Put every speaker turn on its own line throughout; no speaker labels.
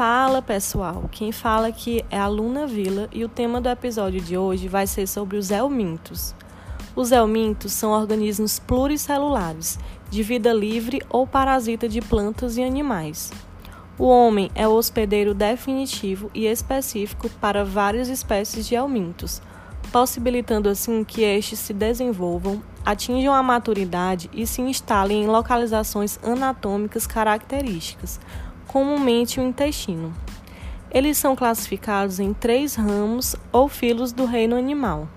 Fala pessoal, quem fala aqui é a Luna Vila e o tema do episódio de hoje vai ser sobre os helmintos. Os helmintos são organismos pluricelulares, de vida livre ou parasita de plantas e animais. O homem é o hospedeiro definitivo e específico para várias espécies de helmintos, possibilitando assim que estes se desenvolvam, atinjam a maturidade e se instalem em localizações anatômicas características, comumente o intestino. Eles são classificados em três ramos ou filos do reino animal.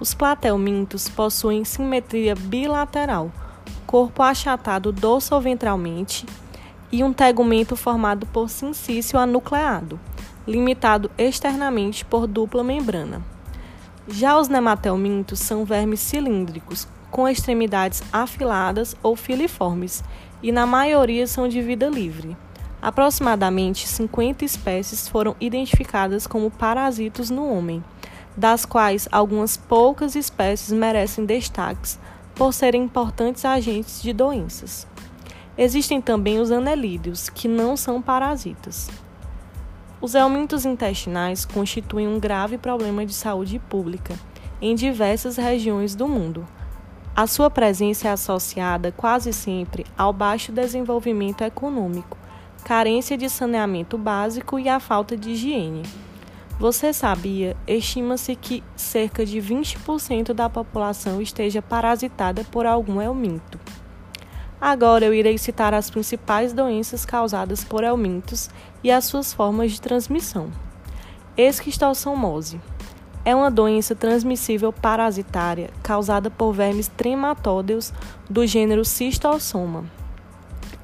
Os platelmintos possuem simetria bilateral, corpo achatado dorsoventralmente e um tegumento formado por sincício anucleado, limitado externamente por dupla membrana. Já os nematelmintos são vermes cilíndricos, com extremidades afiladas ou filiformes, e na maioria são de vida livre. Aproximadamente 50 espécies foram identificadas como parasitos no homem, das quais algumas poucas espécies merecem destaques por serem importantes agentes de doenças. Existem também os anelídeos, que não são parasitas. Os helmintos intestinais constituem um grave problema de saúde pública em diversas regiões do mundo. A sua presença é associada quase sempre ao baixo desenvolvimento econômico, carência de saneamento básico e a falta de higiene. Você sabia? Estima-se que cerca de 20% da população esteja parasitada por algum helminto. Agora eu irei citar as principais doenças causadas por helmintos e as suas formas de transmissão. Esquistossomose é uma doença transmissível parasitária causada por vermes trematódeos do gênero Cistossoma.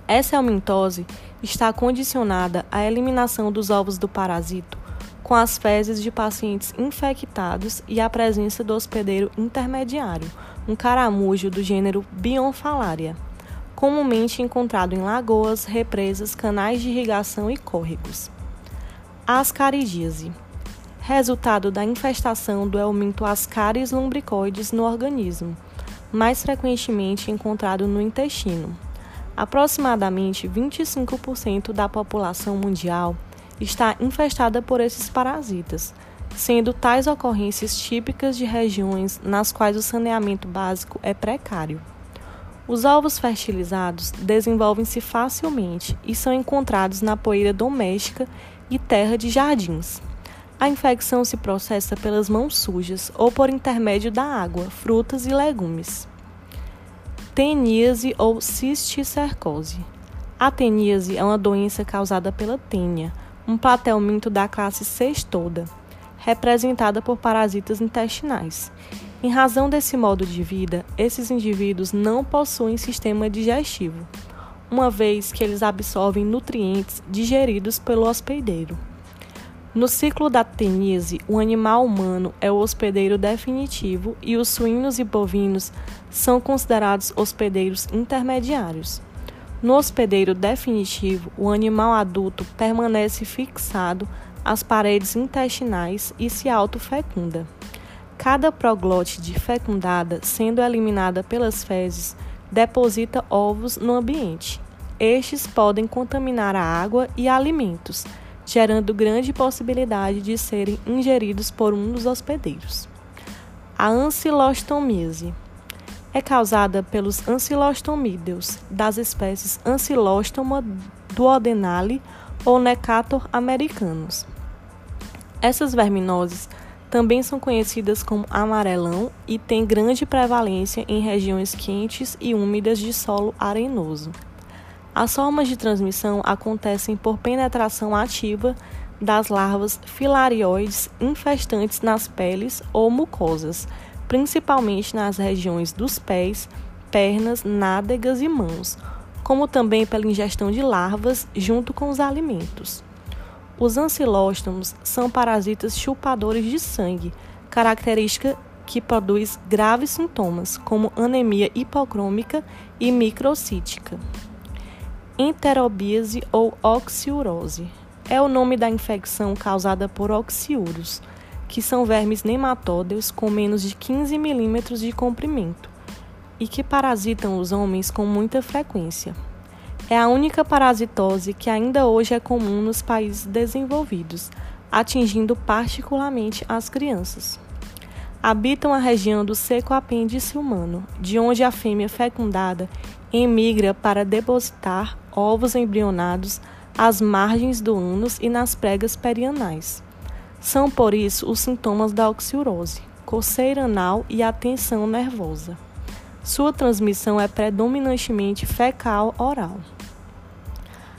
Essa helmintose está condicionada à eliminação dos ovos do parasito com as fezes de pacientes infectados e a presença do hospedeiro intermediário, um caramujo do gênero Bionfalaria, comumente encontrado em lagoas, represas, canais de irrigação e córregos. Ascaridíase resultado da infestação do helminto Ascaris lumbricoides no organismo, mais frequentemente encontrado no intestino. Aproximadamente 25% da população mundial está infestada por esses parasitas, sendo tais ocorrências típicas de regiões nas quais o saneamento básico é precário. Os ovos fertilizados desenvolvem-se facilmente e são encontrados na poeira doméstica e terra de jardins. A infecção se processa pelas mãos sujas ou por intermédio da água, frutas e legumes teníase ou cisticercose. A teníase é uma doença causada pela tênia, um platelminto da classe Cestoda, representada por parasitas intestinais. Em razão desse modo de vida, esses indivíduos não possuem sistema digestivo, uma vez que eles absorvem nutrientes digeridos pelo hospedeiro. No ciclo da tenise, o animal humano é o hospedeiro definitivo e os suínos e bovinos são considerados hospedeiros intermediários. No hospedeiro definitivo, o animal adulto permanece fixado às paredes intestinais e se autofecunda. Cada proglótide fecundada, sendo eliminada pelas fezes, deposita ovos no ambiente. Estes podem contaminar a água e alimentos gerando grande possibilidade de serem ingeridos por um dos hospedeiros. A ancilostomíase é causada pelos ancilostomídeos das espécies Ancilostoma duodenale ou Necator americanos. Essas verminoses também são conhecidas como amarelão e têm grande prevalência em regiões quentes e úmidas de solo arenoso. As formas de transmissão acontecem por penetração ativa das larvas filarioides infestantes nas peles ou mucosas, principalmente nas regiões dos pés, pernas, nádegas e mãos, como também pela ingestão de larvas junto com os alimentos. Os ancilóstomos são parasitas chupadores de sangue, característica que produz graves sintomas, como anemia hipocrômica e microcítica enterobíase ou oxiurose. É o nome da infecção causada por oxiuros, que são vermes nematódeos com menos de 15 milímetros de comprimento e que parasitam os homens com muita frequência. É a única parasitose que ainda hoje é comum nos países desenvolvidos, atingindo particularmente as crianças. Habitam a região do seco apêndice humano, de onde a fêmea fecundada emigra para depositar ovos embrionados às margens do ânus e nas pregas perianais. São, por isso, os sintomas da oxiurose, coceira anal e a tensão nervosa. Sua transmissão é predominantemente fecal-oral.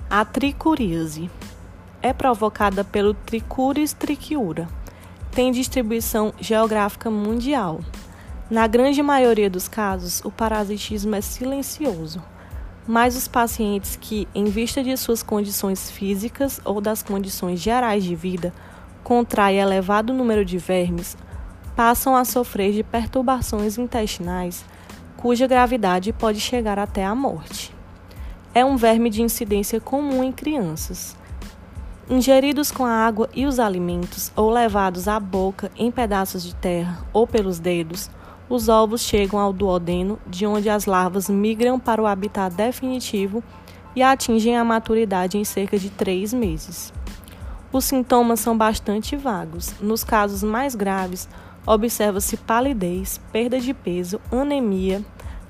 A tricuríase é provocada pelo Trichuris trichiura. Tem distribuição geográfica mundial. Na grande maioria dos casos, o parasitismo é silencioso, mas os pacientes que, em vista de suas condições físicas ou das condições gerais de vida, contraem elevado número de vermes, passam a sofrer de perturbações intestinais, cuja gravidade pode chegar até a morte. É um verme de incidência comum em crianças. Ingeridos com a água e os alimentos, ou levados à boca em pedaços de terra ou pelos dedos, os ovos chegam ao duodeno, de onde as larvas migram para o habitat definitivo e atingem a maturidade em cerca de três meses. Os sintomas são bastante vagos. Nos casos mais graves, observa-se palidez, perda de peso, anemia,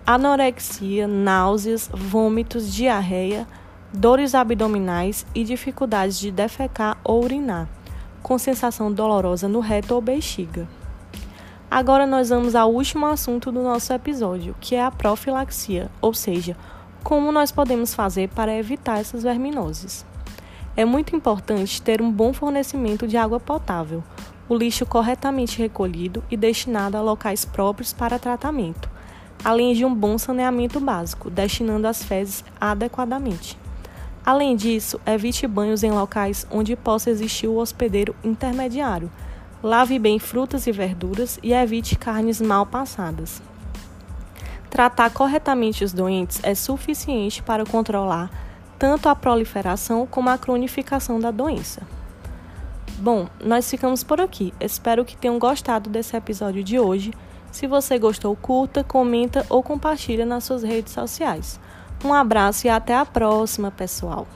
anorexia, náuseas, vômitos, diarreia, dores abdominais e dificuldades de defecar ou urinar, com sensação dolorosa no reto ou bexiga. Agora nós vamos ao último assunto do nosso episódio, que é a profilaxia, ou seja, como nós podemos fazer para evitar essas verminoses. É muito importante ter um bom fornecimento de água potável, o lixo corretamente recolhido e destinado a locais próprios para tratamento, além de um bom saneamento básico, destinando as fezes adequadamente. Além disso, evite banhos em locais onde possa existir o hospedeiro intermediário. Lave bem frutas e verduras e evite carnes mal passadas. Tratar corretamente os doentes é suficiente para controlar tanto a proliferação como a cronificação da doença. Bom, nós ficamos por aqui. Espero que tenham gostado desse episódio de hoje. Se você gostou, curta, comenta ou compartilha nas suas redes sociais. Um abraço e até a próxima, pessoal!